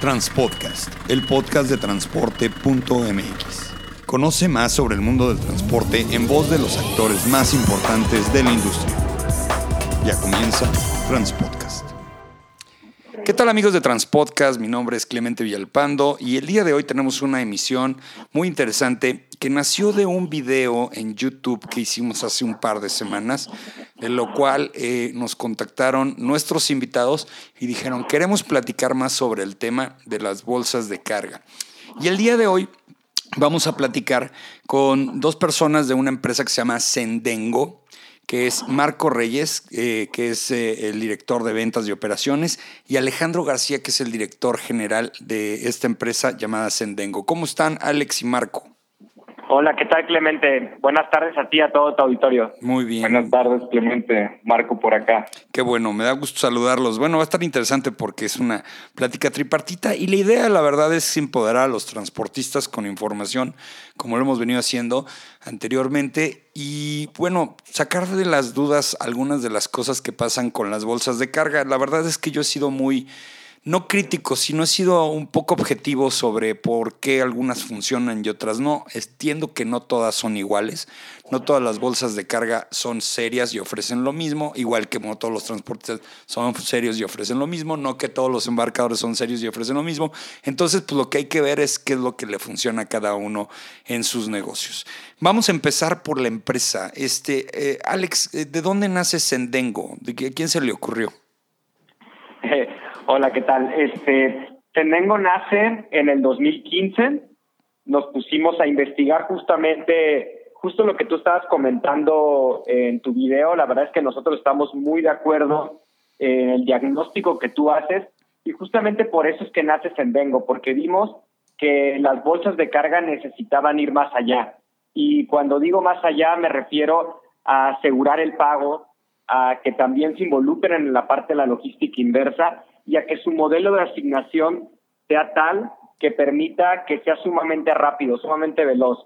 Transpodcast, el podcast de transporte.mx. Conoce más sobre el mundo del transporte en voz de los actores más importantes de la industria. Ya comienza Transpodcast. ¿Qué tal amigos de Transpodcast? Mi nombre es Clemente Villalpando y el día de hoy tenemos una emisión muy interesante que nació de un video en YouTube que hicimos hace un par de semanas, en lo cual eh, nos contactaron nuestros invitados y dijeron, queremos platicar más sobre el tema de las bolsas de carga. Y el día de hoy vamos a platicar con dos personas de una empresa que se llama Sendengo que es Marco Reyes, eh, que es eh, el director de ventas y operaciones, y Alejandro García, que es el director general de esta empresa llamada Sendengo. ¿Cómo están Alex y Marco? Hola, ¿qué tal Clemente? Buenas tardes a ti, a todo tu auditorio. Muy bien. Buenas tardes Clemente, Marco por acá. Qué bueno, me da gusto saludarlos. Bueno, va a estar interesante porque es una plática tripartita y la idea, la verdad, es empoderar a los transportistas con información, como lo hemos venido haciendo anteriormente, y bueno, sacar de las dudas algunas de las cosas que pasan con las bolsas de carga. La verdad es que yo he sido muy no crítico, sino he sido un poco objetivo sobre por qué algunas funcionan y otras no. Entiendo que no todas son iguales, no todas las bolsas de carga son serias y ofrecen lo mismo, igual que no todos los transportes son serios y ofrecen lo mismo, no que todos los embarcadores son serios y ofrecen lo mismo. Entonces, pues lo que hay que ver es qué es lo que le funciona a cada uno en sus negocios. Vamos a empezar por la empresa. Este, eh, Alex, eh, ¿de dónde nace Sendengo? ¿De quién se le ocurrió? Hola, ¿qué tal? Este, Tendengo nace en el 2015. Nos pusimos a investigar justamente, justo lo que tú estabas comentando en tu video. La verdad es que nosotros estamos muy de acuerdo en el diagnóstico que tú haces y justamente por eso es que nace Sendengo, porque vimos que las bolsas de carga necesitaban ir más allá. Y cuando digo más allá me refiero a asegurar el pago, a que también se involucren en la parte de la logística inversa y a que su modelo de asignación sea tal que permita que sea sumamente rápido, sumamente veloz.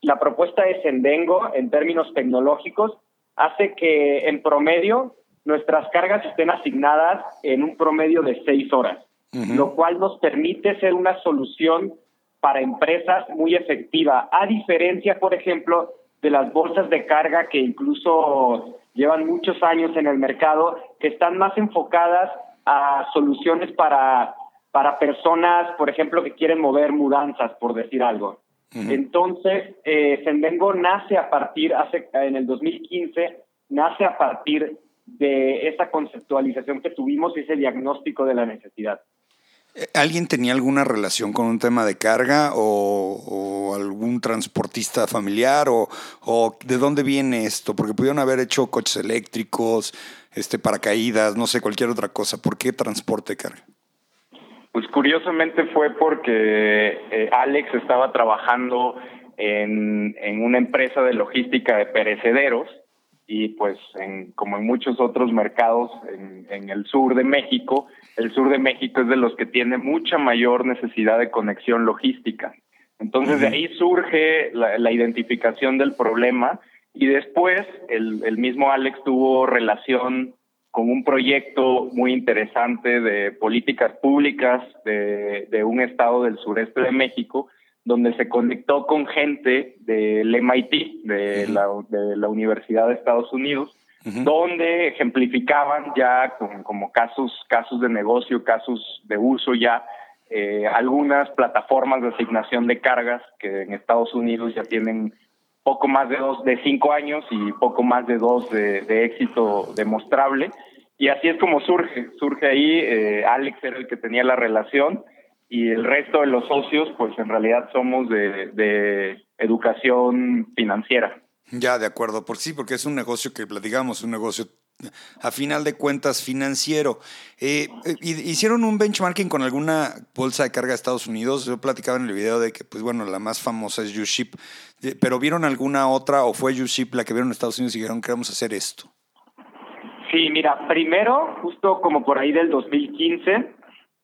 La propuesta de Sendengo, en términos tecnológicos, hace que en promedio nuestras cargas estén asignadas en un promedio de seis horas, lo cual nos permite ser una solución para empresas muy efectiva, a diferencia, por ejemplo, de las bolsas de carga que incluso llevan muchos años en el mercado, que están más enfocadas a soluciones para, para personas, por ejemplo, que quieren mover mudanzas, por decir algo. Entonces, eh, Sendengo nace a partir, hace, en el 2015, nace a partir de esa conceptualización que tuvimos y ese diagnóstico de la necesidad. ¿Alguien tenía alguna relación con un tema de carga o, algún transportista familiar o, de dónde viene esto? Porque pudieron haber hecho coches eléctricos, este, paracaídas, no sé, cualquier otra cosa. ¿Por qué transporte de carga? Pues curiosamente fue porque eh, Alex estaba trabajando en, una empresa de logística de perecederos y pues en, como en muchos otros mercados en, el sur de México, el sur de México es de los que tiene mucha mayor necesidad de conexión logística. Entonces de ahí surge la, la identificación del problema y después el, el mismo Alex tuvo relación con un proyecto muy interesante de políticas públicas de, de, un estado del sureste de México, donde se conectó con gente del MIT, de, la, de la Universidad de Estados Unidos, donde ejemplificaban ya con, como casos, casos de negocio, casos de uso ya, eh, algunas plataformas de asignación de cargas que en Estados Unidos ya tienen poco más de dos de cinco años y poco más de dos de, éxito demostrable. Y así es como surge, surge ahí, eh, Alex era el que tenía la relación y el resto de los socios, pues en realidad somos de, de educación financiera. Ya, de acuerdo, por sí, porque es un negocio que platicamos, un negocio a final de cuentas financiero. Eh, eh ¿Hicieron un benchmarking con alguna bolsa de carga de Estados Unidos? Yo platicaba en el video de que, pues bueno, la más famosa es U-Ship, eh, pero ¿vieron alguna otra o fue U-Ship la que vieron en Estados Unidos y dijeron que vamos a hacer esto? Sí, mira, primero, justo como por ahí del 2015,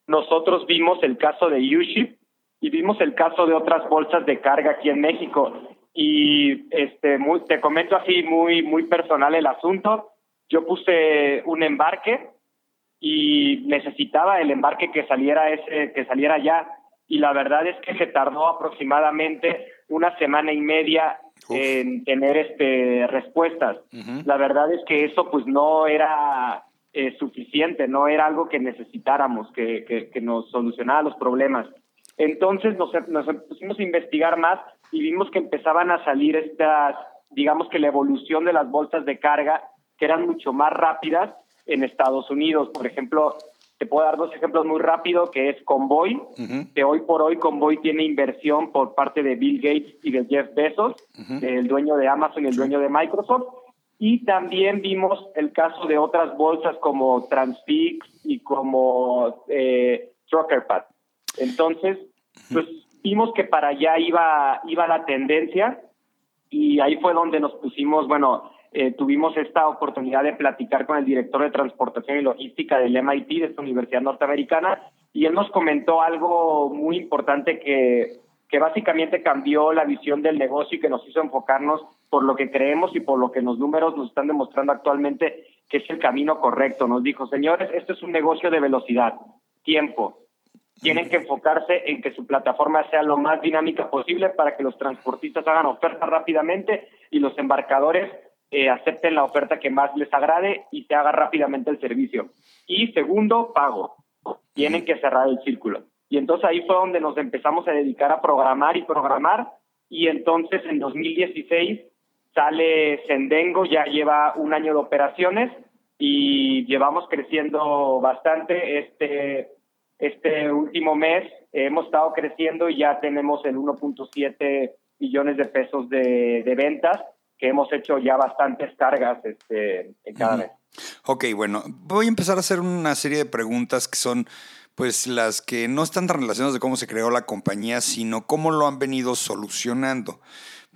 nosotros vimos el caso de U-Ship y vimos el caso de otras bolsas de carga aquí en México. Y este, muy, te comento así muy, muy personal el asunto yo puse un embarque y necesitaba el embarque que saliera ese, que saliera ya. Y la verdad es que se tardó aproximadamente una semana y media en tener este respuestas. La verdad es que eso pues no era eh, suficiente, no era algo que necesitáramos, que, que, nos solucionara los problemas. Entonces nos, nos pusimos a investigar más y vimos que empezaban a salir estas, digamos que la evolución de las bolsas de carga, que eran mucho más rápidas en Estados Unidos. Por ejemplo, te puedo dar dos ejemplos muy rápido, que es Convoy, que hoy por hoy Convoy tiene inversión por parte de Bill Gates y de Jeff Bezos, el dueño de Amazon y el dueño de Microsoft. Y también vimos el caso de otras bolsas como Transfix y como eh, Truckerpad. Entonces, pues vimos que para allá iba, iba la tendencia y ahí fue donde nos pusimos, bueno, eh, tuvimos esta oportunidad de platicar con el director de transportación y logística del MIT, de esta universidad norteamericana, y él nos comentó algo muy importante que, que básicamente cambió la visión del negocio y que nos hizo enfocarnos por lo que creemos y por lo que los números nos están demostrando actualmente que es el camino correcto. Nos dijo, señores, esto es un negocio de velocidad, tiempo, tienen que enfocarse en que su plataforma sea lo más dinámica posible para que los transportistas hagan ofertas rápidamente y los embarcadores eh, acepten la oferta que más les agrade y se haga rápidamente el servicio. Y segundo, pago. Tienen que cerrar el círculo. Y entonces ahí fue donde nos empezamos a dedicar a programar y programar. Y entonces en 2016 sale Sendengo, ya lleva un año de operaciones y llevamos creciendo bastante. Este este último mes hemos estado creciendo y ya tenemos el 1.7 millones de pesos de, ventas que hemos hecho ya bastantes cargas este, en cada mes. Ok, bueno, voy a empezar a hacer una serie de preguntas que son pues las que no están tan relacionadas de cómo se creó la compañía, sino cómo lo han venido solucionando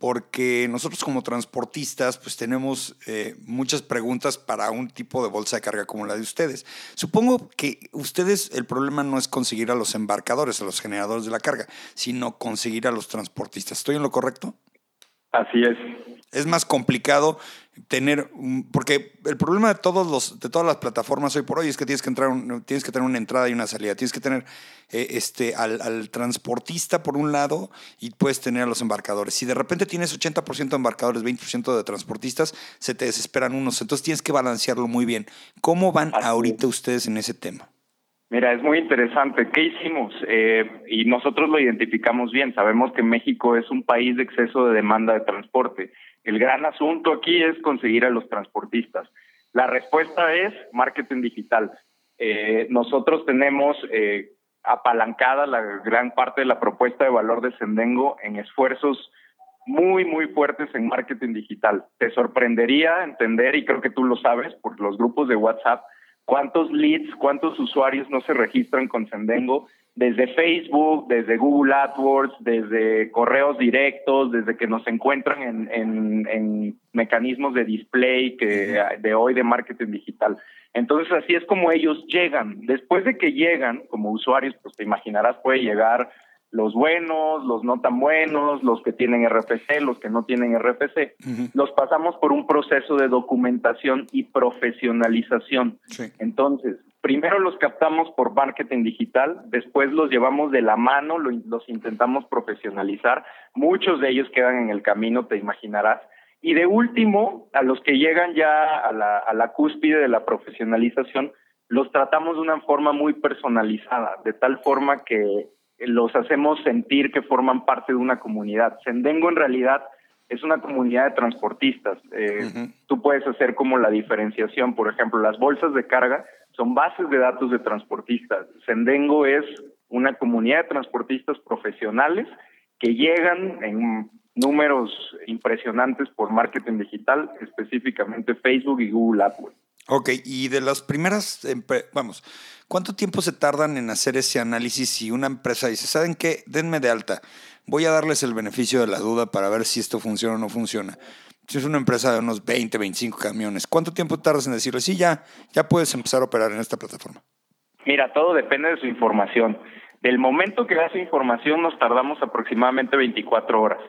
porque nosotros como transportistas pues tenemos eh, muchas preguntas para un tipo de bolsa de carga como la de ustedes. Supongo que ustedes el problema no es conseguir a los embarcadores, a los generadores de la carga, sino conseguir a los transportistas. ¿Estoy en lo correcto? Así es. Es más complicado tener, porque el problema de todos los, de todas las plataformas hoy por hoy es que tienes que entrar, tienes que tener una entrada y una salida, tienes que tener eh, este, al, transportista por un lado y puedes tener a los embarcadores. Si de repente tienes 80% de embarcadores, 20% de transportistas, se te desesperan unos, entonces tienes que balancearlo muy bien. ¿Cómo van ahorita ustedes en ese tema? Mira, es muy interesante. ¿Qué hicimos? Eh, y nosotros lo identificamos bien. Sabemos que México es un país de exceso de demanda de transporte. El gran asunto aquí es conseguir a los transportistas. La respuesta es marketing digital. Eh, nosotros tenemos eh, apalancada la gran parte de la propuesta de valor de Sendengo en esfuerzos muy, muy fuertes en marketing digital. Te sorprendería entender, y creo que tú lo sabes por los grupos de WhatsApp, cuántos leads, cuántos usuarios no se registran con Sendengo desde Facebook, desde Google AdWords, desde correos directos, desde que nos encuentran en, mecanismos de display que de hoy de marketing digital. Entonces así es como ellos llegan. Después de que llegan como usuarios, pues te imaginarás puede llegar los buenos, los no tan buenos, los que tienen RFC, los que no tienen RFC. Los pasamos por un proceso de documentación y profesionalización. Entonces, primero los captamos por marketing digital, después los llevamos de la mano, los intentamos profesionalizar. Muchos de ellos quedan en el camino, te imaginarás. Y de último, a los que llegan ya a la, a la cúspide de la profesionalización, los tratamos de una forma muy personalizada, de tal forma que los hacemos sentir que forman parte de una comunidad. Sendengo en realidad es una comunidad de transportistas. Eh, tú puedes hacer como la diferenciación, por ejemplo, las bolsas de carga son bases de datos de transportistas. Sendengo es una comunidad de transportistas profesionales que llegan en números impresionantes por marketing digital, específicamente Facebook y Google AdWords. Ok, y de las primeras, vamos, ¿cuánto tiempo se tardan en hacer ese análisis si una empresa dice, ¿saben qué? Denme de alta, voy a darles el beneficio de la duda para ver si esto funciona o no funciona. Si es una empresa de unos 20, 25 camiones, ¿cuánto tiempo tardas en decirle, sí, ya, ya puedes empezar a operar en esta plataforma? Mira, todo depende de su información. Del momento que da su información nos tardamos aproximadamente 24 horas,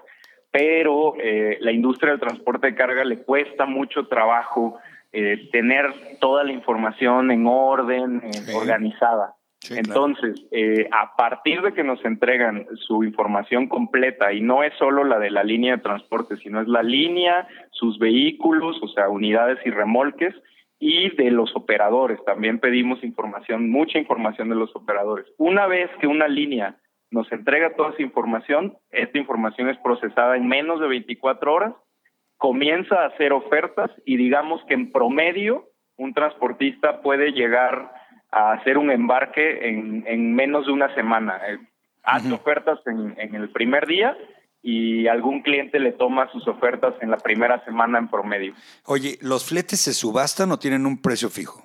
pero eh, la industria del transporte de carga le cuesta mucho trabajo eh, tener toda la información en orden, organizada. Entonces, eh, a partir de que nos entregan su información completa, y no es solo la de la línea de transporte, sino es la línea, sus vehículos, o sea, unidades y remolques, y de los operadores. También pedimos información, mucha información de los operadores. Una vez que una línea nos entrega toda esa información, esta información es procesada en menos de 24 horas, comienza a hacer ofertas y digamos que en promedio un transportista puede llegar a hacer un embarque en, en menos de una semana. Eh, hace ofertas en, en el primer día y algún cliente le toma sus ofertas en la primera semana en promedio. Oye, ¿los fletes se subastan o tienen un precio fijo?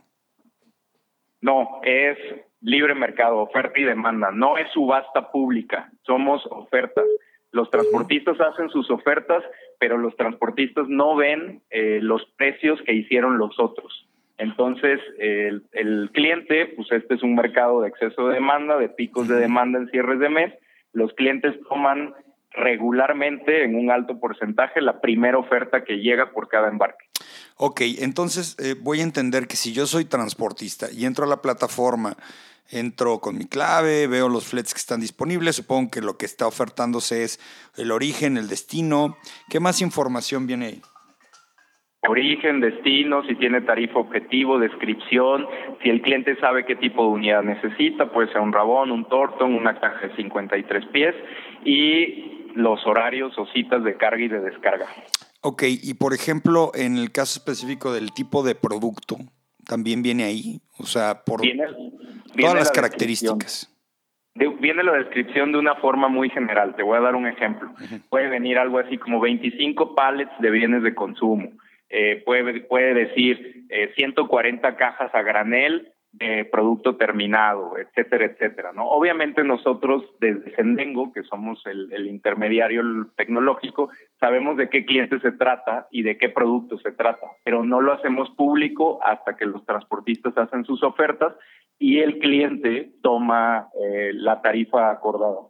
No, es libre mercado, oferta y demanda. No es subasta pública, somos ofertas. Los transportistas hacen sus ofertas, pero los transportistas no ven eh, los precios que hicieron los otros. Entonces, el, cliente, pues este es un mercado de exceso de demanda, de picos de demanda en cierres de mes. Los clientes toman regularmente en un alto porcentaje la primera oferta que llega por cada embarque. Ok, entonces eh, voy a entender que si yo soy transportista y entro a la plataforma, entro con mi clave, veo los fletes que están disponibles, supongo que lo que está ofertándose es el origen, el destino. ¿Qué más información viene ahí? Origen, destino, si tiene tarifa objetivo, descripción, si el cliente sabe qué tipo de unidad necesita, puede ser un rabón, un tortón, una caja de 53 pies y los horarios o citas de carga y de descarga. Ok, y por ejemplo, en el caso específico del tipo de producto, ¿también viene ahí? O sea, por todas las características. viene la descripción de una forma muy general. Te voy a dar un ejemplo. Puede venir algo así como 25 pallets de bienes de consumo eh, puede, puede decir 140 eh, cajas a granel de producto terminado, etcétera, etcétera, ¿no? Obviamente nosotros desde Sendengo, que somos el, intermediario tecnológico, sabemos de qué cliente se trata y de qué producto se trata, pero no lo hacemos público hasta que los transportistas hacen sus ofertas y el cliente toma eh, la tarifa acordada.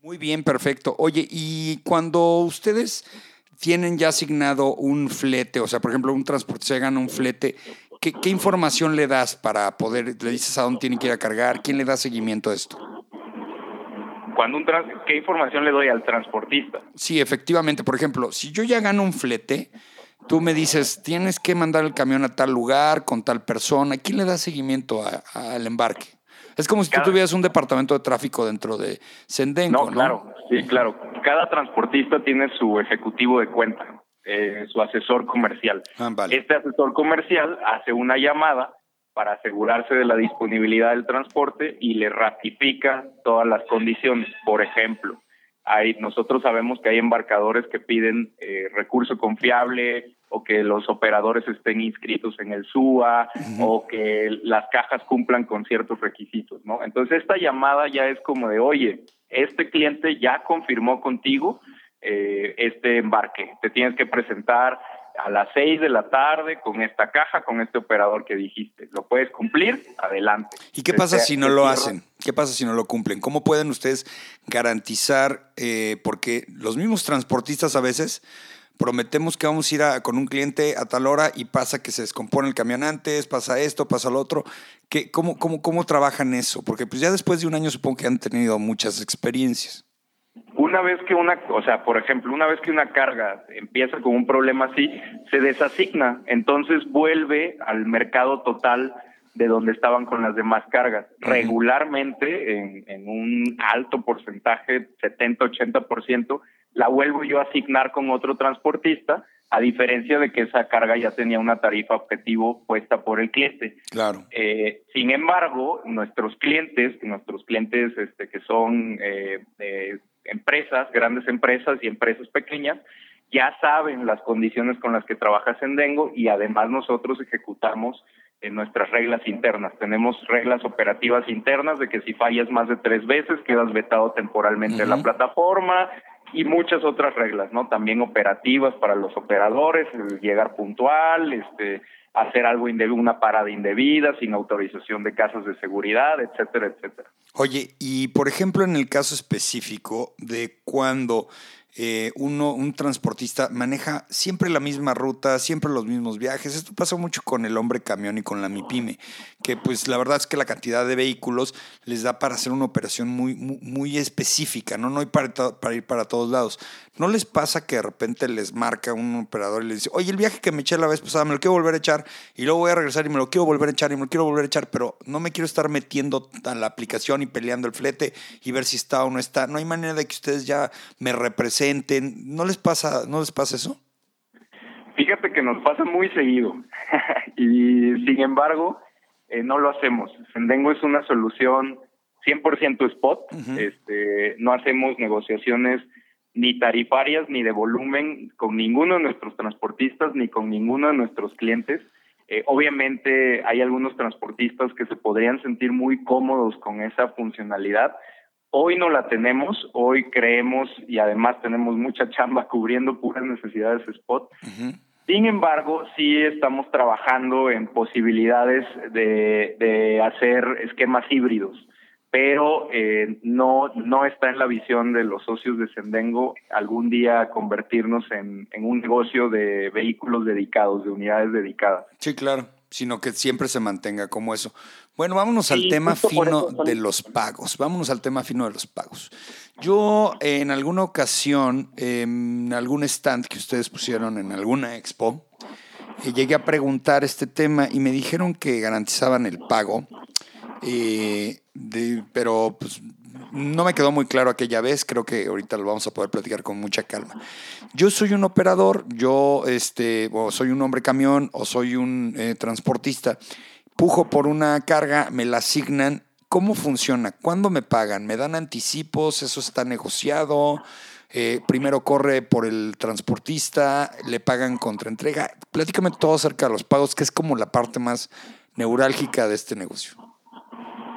Muy bien, perfecto. Oye, y cuando ustedes tienen ya asignado un flete, o sea, por ejemplo, un transporte se gana un flete, ¿qué, información le das para poder, le dices a dónde tiene que ir a cargar? ¿Quién le da seguimiento a esto? Cuando un ¿Qué información le doy al transportista? Sí, efectivamente. Por ejemplo, si yo ya gano un flete, tú me dices, tienes que mandar el camión a tal lugar, con tal persona. ¿Quién le da seguimiento al embarque? Es como si tú tuvieras un departamento de tráfico dentro de Sendengo, ¿no? Claro, sí, claro. Cada transportista tiene su ejecutivo de cuenta, eh, su asesor comercial. Ah, este asesor comercial hace una llamada para asegurarse de la disponibilidad del transporte y le ratifica todas las condiciones. Por ejemplo, hay, nosotros sabemos que hay embarcadores que piden eh, recurso confiable, o que los operadores estén inscritos en el SUA o que las cajas cumplan con ciertos requisitos, ¿no? Entonces esta llamada ya es como de, oye, este cliente ya confirmó contigo eh, este embarque, te tienes que presentar a las seis de la tarde con esta caja, con este operador que dijiste. ¿Lo puedes cumplir? Adelante. ¿Y qué pasa si no lo hacen? ¿Qué pasa si no lo cumplen? ¿Cómo pueden ustedes garantizar, eh, porque los mismos transportistas a veces prometemos que vamos a ir a, con un cliente a tal hora y pasa que se descompone el camión antes, pasa esto, pasa lo otro. ¿Qué, cómo, cómo, ¿Cómo trabajan eso? Porque pues ya después de un año supongo que han tenido muchas experiencias. Una vez que una, o sea, por ejemplo, una vez que una carga empieza con un problema así, se desasigna, entonces vuelve al mercado total de donde estaban con las demás cargas. Regularmente, en, en un alto porcentaje, 70-80%, la vuelvo yo a asignar con otro transportista, a diferencia de que esa carga ya tenía una tarifa objetivo puesta por el cliente. Claro. Eh, sin embargo, nuestros clientes, nuestros clientes este, que son eh, empresas, grandes empresas y empresas pequeñas, ya saben las condiciones con las que trabaja Sendengo y además nosotros ejecutamos en nuestras reglas internas. Tenemos reglas operativas internas de que si fallas más de tres veces quedas vetado temporalmente en la plataforma, y muchas otras reglas, ¿no? También operativas para los operadores, llegar puntual, este, hacer algo indebido, una parada indebida, sin autorización de casas de seguridad, etcétera, etcétera. Oye, y por ejemplo, en el caso específico de cuando eh, uno, un transportista maneja siempre la misma ruta, siempre los mismos viajes. Esto pasa mucho con el hombre camión y con la MIPYME, que pues la verdad es que la cantidad de vehículos les da para hacer una operación muy, muy, específica, ¿no? No hay para, para, ir para todos lados. ¿No les pasa que de repente les marca un operador y les dice, oye, el viaje que me eché la vez pasada me lo quiero volver a echar y luego voy a regresar y me lo quiero volver a echar y me lo quiero volver a echar, pero no me quiero estar metiendo a la aplicación y peleando el flete y ver si está o no está? No hay manera de que ustedes ya me representen ¿No les pasa, no les pasa eso? Fíjate que nos pasa muy seguido y sin embargo eh, no lo hacemos. Sendengo es una solución 100% spot. este, no hacemos negociaciones ni tarifarias ni de volumen con ninguno de nuestros transportistas ni con ninguno de nuestros clientes. Eh, obviamente hay algunos transportistas que se podrían sentir muy cómodos con esa funcionalidad, Hoy no la tenemos, hoy creemos y además tenemos mucha chamba cubriendo puras necesidades spot. Sin embargo, sí estamos trabajando en posibilidades de, hacer esquemas híbridos, pero eh, no, no está en la visión de los socios de Sendengo algún día convertirnos en, en un negocio de vehículos dedicados, de unidades dedicadas. Sí, claro sino que siempre se mantenga como eso. Bueno, vámonos al tema fino de los pagos. Vámonos al tema fino de los pagos. Yo en alguna ocasión, en algún stand que ustedes pusieron en alguna expo, eh, llegué a preguntar este tema y me dijeron que garantizaban el pago, eh, pero pues, no me quedó muy claro aquella vez, creo que ahorita lo vamos a poder platicar con mucha calma. Yo soy un operador, yo este, o soy un hombre camión o soy un eh, transportista, pujo por una carga, me la asignan. ¿Cómo funciona? ¿Cuándo me pagan? ¿Me dan anticipos? ¿Eso está negociado? Eh, primero corre por el transportista, le pagan contra entrega. Platícame todo acerca de los pagos, que es como la parte más neurálgica de este negocio.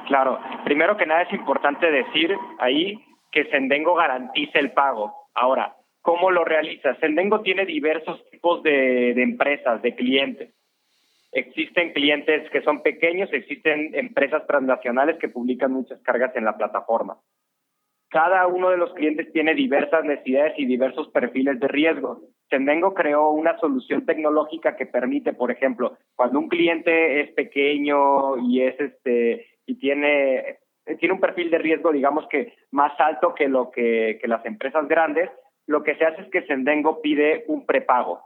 Claro, primero que nada es importante decir ahí que Sendengo garantiza el pago. Ahora, ¿cómo lo realiza? Sendengo tiene diversos tipos de, empresas, de clientes. Existen clientes que son pequeños, existen empresas transnacionales que publican muchas cargas en la plataforma. Cada uno de los clientes tiene diversas necesidades y diversos perfiles de riesgo. Sendengo creó una solución tecnológica que permite, por ejemplo, cuando un cliente es pequeño y es este y tiene, tiene un perfil de riesgo, digamos que más alto que lo que, las empresas grandes, lo que se hace es que Sendengo pide un prepago.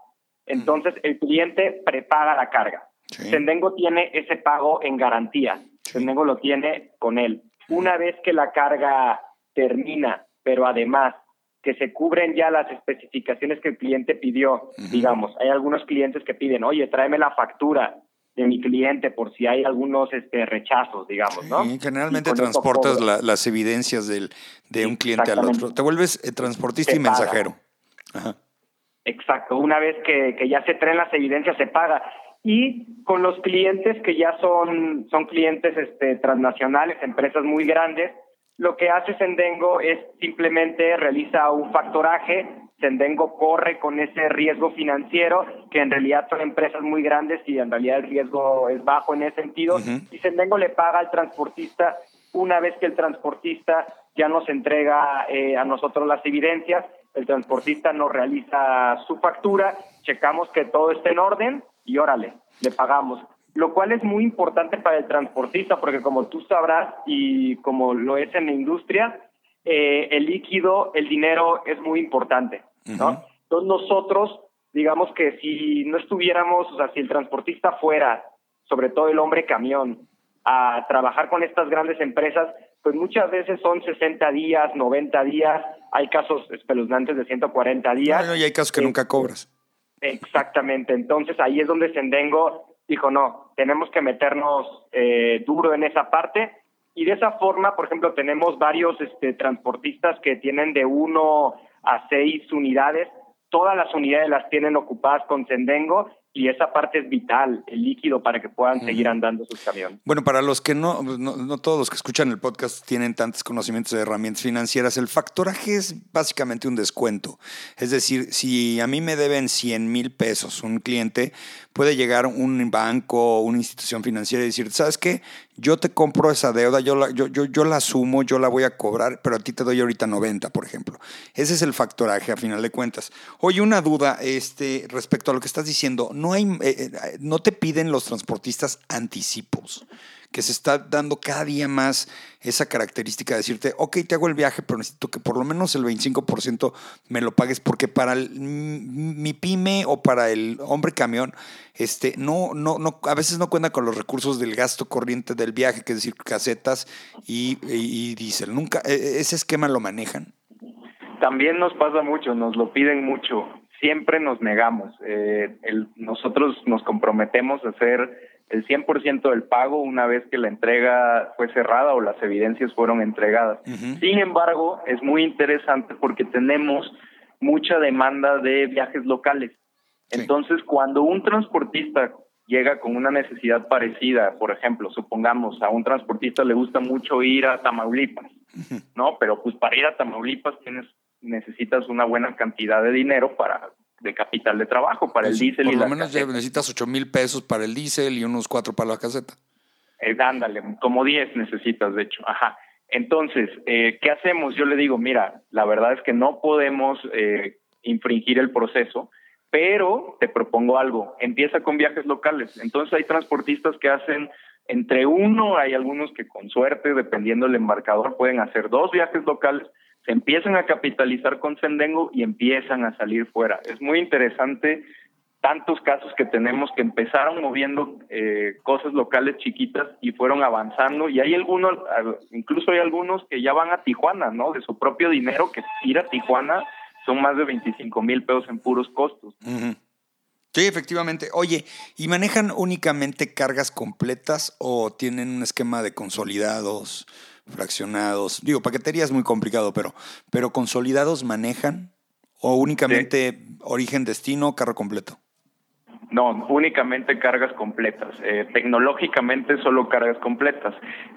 Entonces, el cliente prepaga la carga. Sendengo tiene ese pago en garantía. Sendengo lo tiene con él. Una vez que la carga termina, pero además que se cubren ya las especificaciones que el cliente pidió, digamos, hay algunos clientes que piden, oye, tráeme la factura, de mi cliente por si hay algunos este, rechazos, digamos, ¿no? generalmente transportas las evidencias del, de un cliente al otro. Te vuelves eh, transportista y mensajero. Exacto. Una vez que, que ya se traen las evidencias, se paga. Y con los clientes que ya son, son clientes este, transnacionales, empresas muy grandes, lo que hace Sendengo es simplemente realiza un factoraje. Sendengo corre con ese riesgo financiero, que en realidad son empresas muy grandes y en realidad el riesgo es bajo en ese sentido, y Sendengo le paga al transportista una vez que el transportista ya nos entrega eh, a nosotros las evidencias, el transportista nos realiza su factura, checamos que todo esté en orden y órale, le pagamos. Lo cual es muy importante para el transportista porque como tú sabrás y como lo es en la industria, eh, el líquido, el dinero es muy importante. ¿no? Entonces nosotros, digamos que si no estuviéramos, o sea, si el transportista fuera, sobre todo el hombre camión, a trabajar con estas grandes empresas, pues muchas veces son 60 días, 90 días, hay casos espeluznantes de 140 días. y hay casos que nunca cobras. Exactamente, entonces ahí es donde Sendengo dijo, no, tenemos que meternos eh, duro en esa parte y de esa forma, por ejemplo, tenemos varios este, transportistas que tienen de uno a seis unidades. Todas las unidades las tienen ocupadas con Sendengo y esa parte es vital, el líquido para que puedan seguir andando sus camiones. Bueno, para los que no, no, todos los que escuchan el podcast tienen tantos conocimientos de herramientas financieras, el factoraje es básicamente un descuento. Es decir, si a mí me deben 100 mil pesos un cliente, puede llegar un banco o una institución financiera y decir, ¿sabes qué? Yo te compro esa deuda, yo la, yo, yo, yo la asumo, yo la voy a cobrar, pero a ti te doy ahorita 90, por ejemplo. Ese es el factoraje a final de cuentas. Oye, una duda este, respecto a lo que estás diciendo no, hay, eh, eh, no te piden los transportistas anticipos, que se está dando cada día más esa característica de decirte, ok, te hago el viaje, pero necesito que por lo menos el 25% me lo pagues, porque para mi pyme o para el hombre camión, este, no, no, no, a veces no cuenta con los recursos del gasto corriente del viaje, que es decir, casetas y, y, y diésel. Nunca, e, e, ese esquema lo manejan. También nos pasa mucho, nos lo piden mucho siempre nos negamos. Eh, el, nosotros nos comprometemos a hacer el 100% del pago una vez que la entrega fue cerrada o las evidencias fueron entregadas. Sin embargo, es muy interesante porque tenemos mucha demanda de viajes locales. Entonces, cuando un transportista llega con una necesidad parecida, por ejemplo, supongamos a un transportista le gusta mucho ir a Tamaulipas, ¿no? Pero pues para ir a Tamaulipas tienes necesitas una buena cantidad de dinero para de capital de trabajo para el diésel por lo menos necesitas 8 mil pesos para el diésel y unos 4 para la caseta. Eh, ándale, como 10 necesitas, de hecho. Ajá. Entonces, eh, ¿qué hacemos? Yo le digo, mira, la verdad es que no podemos eh, infringir el proceso, pero te propongo algo. Empieza con viajes locales. Entonces, hay transportistas que hacen entre uno, hay algunos que con suerte, dependiendo del embarcador, pueden hacer dos viajes locales se empiezan a capitalizar con Sendengo y empiezan a salir fuera. Es muy interesante tantos casos que tenemos que empezaron moviendo eh, cosas locales chiquitas y fueron avanzando y hay algunos, incluso hay algunos que ya van a Tijuana, ¿no? De su propio dinero, que ir a Tijuana son más de 25 mil pesos en puros costos. Sí, efectivamente. Oye, ¿y manejan únicamente cargas completas o tienen un esquema de consolidados? Fraccionados. Digo, paquetería es muy complicado, pero, pero consolidados manejan o únicamente origen, destino, carro completo. No, únicamente cargas completas. Eh, tecnológicamente solo cargas completas.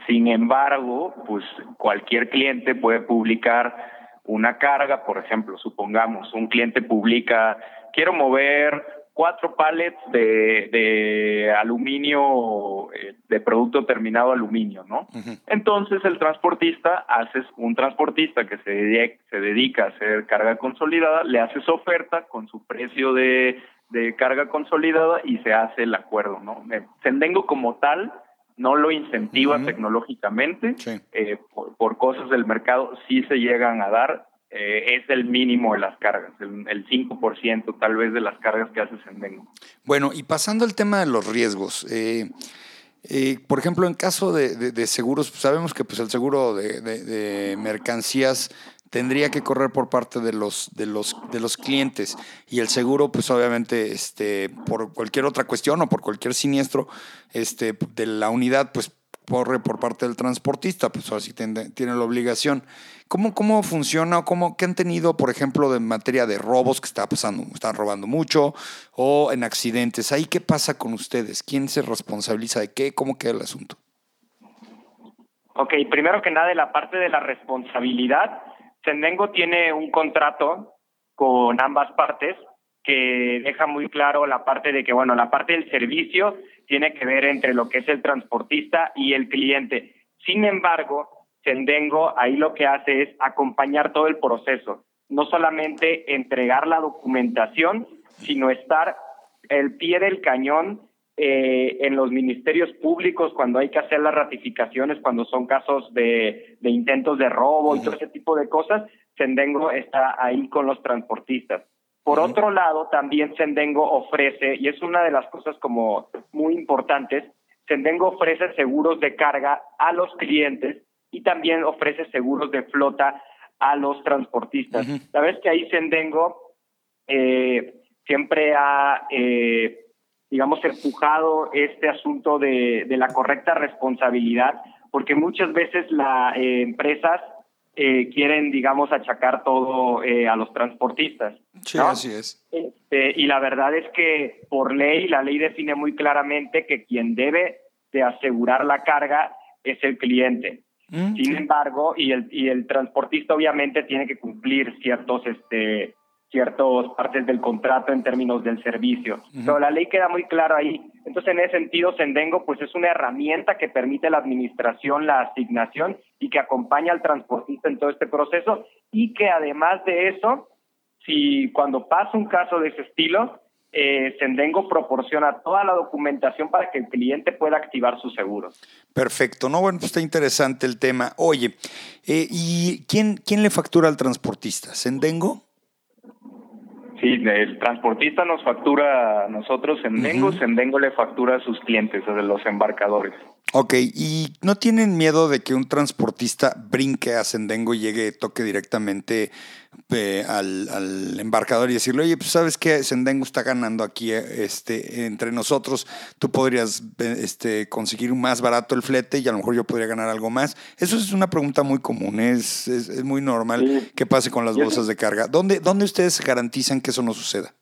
Sin embargo, pues cualquier cliente puede publicar una carga, por ejemplo, supongamos, un cliente publica, quiero mover cuatro pallets de, de aluminio, eh, de producto terminado aluminio, ¿no? Entonces el transportista, haces un transportista que se dedica, se dedica a hacer carga consolidada, le haces oferta con su precio de, de carga consolidada y se hace el acuerdo, ¿no? Sendengo como tal no lo incentiva tecnológicamente, eh, por, por cosas del mercado sí se llegan a dar, eh, es el mínimo de las cargas, el, 5% tal vez de las cargas que haces en Vengo. Bueno, y pasando al tema de los riesgos, eh, eh, por ejemplo, en caso de, seguros, sabemos que pues, el seguro de, mercancías tendría que correr por parte de los, de los, de los clientes y el seguro, pues obviamente, este, por cualquier otra cuestión o por cualquier siniestro este, de la unidad, pues corre por parte del transportista, pues así tiene, tiene la obligación. ¿Cómo, ¿Cómo funciona cómo, qué han tenido, por ejemplo, en materia de robos que está pasando, están robando mucho o en accidentes? ¿Ahí qué pasa con ustedes? ¿Quién se responsabiliza de qué? ¿Cómo queda el asunto? Ok, primero que nada, de la parte de la responsabilidad, Sendengo tiene un contrato con ambas partes que deja muy claro la parte de que, bueno, la parte del servicio tiene que ver entre lo que es el transportista y el cliente. Sin embargo, Sendengo ahí lo que hace es acompañar todo el proceso, no solamente entregar la documentación, sino estar el pie del cañón eh, en los ministerios públicos cuando hay que hacer las ratificaciones, cuando son casos de, de intentos de robo y todo ese tipo de cosas, Sendengo está ahí con los transportistas. Por otro lado, también Sendengo ofrece, y es una de las cosas como muy importantes, Sendengo ofrece seguros de carga a los clientes y también ofrece seguros de flota a los transportistas. Sabes que ahí Sendengo eh, siempre ha, eh, digamos, empujado este asunto de, la correcta responsabilidad, porque muchas veces las eh, empresas eh, quieren, digamos, achacar todo eh, a los transportistas. Sí, así es. Este, y la verdad es que por ley, la ley define muy claramente que quien debe de asegurar la carga es el cliente. Mm. Sin embargo, y el, y el transportista obviamente tiene que cumplir ciertos este, ciertas partes del contrato en términos del servicio. Pero la ley queda muy clara ahí. Entonces, en ese sentido, Sendengo pues es una herramienta que permite la administración, la asignación y que acompaña al transportista en todo este proceso y que además de eso, si cuando pasa un caso de ese estilo, eh, Sendengo proporciona toda la documentación para que el cliente pueda activar su seguro. Perfecto, no, bueno, pues está interesante el tema. Oye, eh, ¿y quién, quién le factura al transportista? ¿Sendengo? Sí, el transportista nos factura a nosotros en Dengo, Sendengo le factura a sus clientes, a los embarcadores. Ok, ¿y no tienen miedo de que un transportista brinque a Sendengo y llegue, toque directamente eh, al, embarcador y decirle, oye, pues sabes que Sendengo está ganando aquí este, entre nosotros, tú podrías este, conseguir más barato el flete y a lo mejor yo podría ganar algo más. Eso es una pregunta muy común, es, es, muy normal que pase con las bolsas de carga. ¿Dónde, ¿Dónde ustedes garantizan que eso no suceda?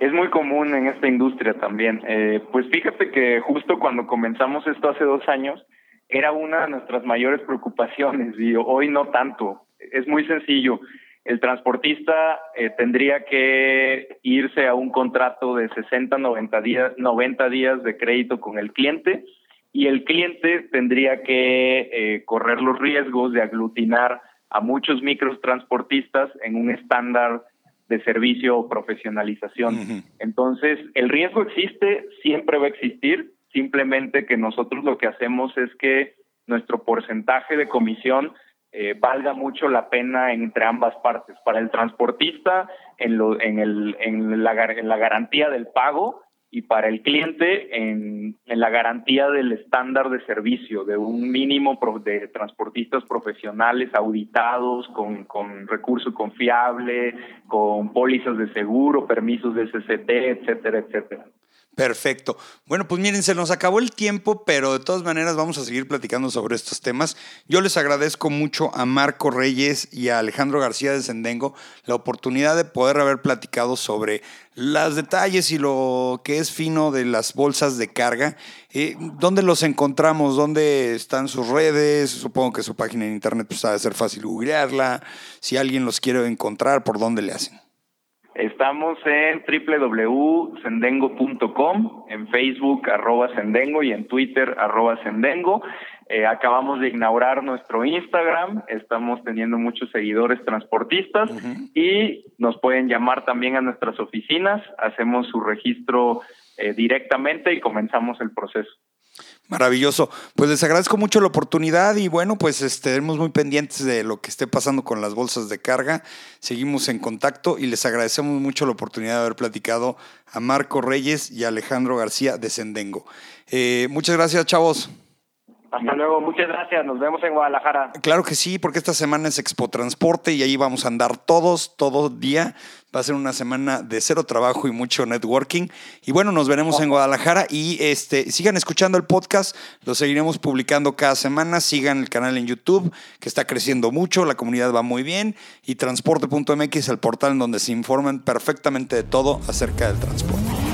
Es muy común en esta industria también. Eh, pues fíjate que justo cuando comenzamos esto hace dos años, era una de nuestras mayores preocupaciones y hoy no tanto. Es muy sencillo. El transportista eh, tendría que irse a un contrato de 60, 90 días, 90 días de crédito con el cliente y el cliente tendría que eh, correr los riesgos de aglutinar a muchos microtransportistas en un estándar de servicio o profesionalización. Entonces, el riesgo existe, siempre va a existir, simplemente que nosotros lo que hacemos es que nuestro porcentaje de comisión eh, valga mucho la pena entre ambas partes. Para el transportista, en, lo, en, el, en, la, en la garantía del pago y para el cliente en, en, la garantía del estándar de servicio, de un mínimo de transportistas profesionales auditados, con, con recurso confiable, con pólizas de seguro, permisos de CCT, etcétera, etcétera. Perfecto. Bueno, pues miren, se nos acabó el tiempo, pero de todas maneras vamos a seguir platicando sobre estos temas. Yo les agradezco mucho a Marco Reyes y a Alejandro García de Sendengo la oportunidad de poder haber platicado sobre los detalles y lo que es fino de las bolsas de carga. Eh, ¿Dónde los encontramos? ¿Dónde están sus redes? Supongo que su página en internet pues, de ser fácil googlearla. Si alguien los quiere encontrar, ¿por dónde le hacen? Estamos en www.sendengo.com, en Facebook arroba Sendengo y en Twitter arroba Sendengo. Eh, acabamos de inaugurar nuestro Instagram, estamos teniendo muchos seguidores transportistas y nos pueden llamar también a nuestras oficinas, hacemos su registro eh, directamente y comenzamos el proceso. Maravilloso. Pues les agradezco mucho la oportunidad y bueno, pues estaremos muy pendientes de lo que esté pasando con las bolsas de carga. Seguimos en contacto y les agradecemos mucho la oportunidad de haber platicado a Marco Reyes y a Alejandro García de Sendengo. Eh, muchas gracias, chavos. Hasta luego, muchas gracias. Nos vemos en Guadalajara. Claro que sí, porque esta semana es Expo Transporte y ahí vamos a andar todos, todo día. Va a ser una semana de cero trabajo y mucho networking. Y bueno, nos veremos en Guadalajara y este, sigan escuchando el podcast. Lo seguiremos publicando cada semana. Sigan el canal en YouTube, que está creciendo mucho. La comunidad va muy bien. Y transporte.mx el portal en donde se informan perfectamente de todo acerca del transporte.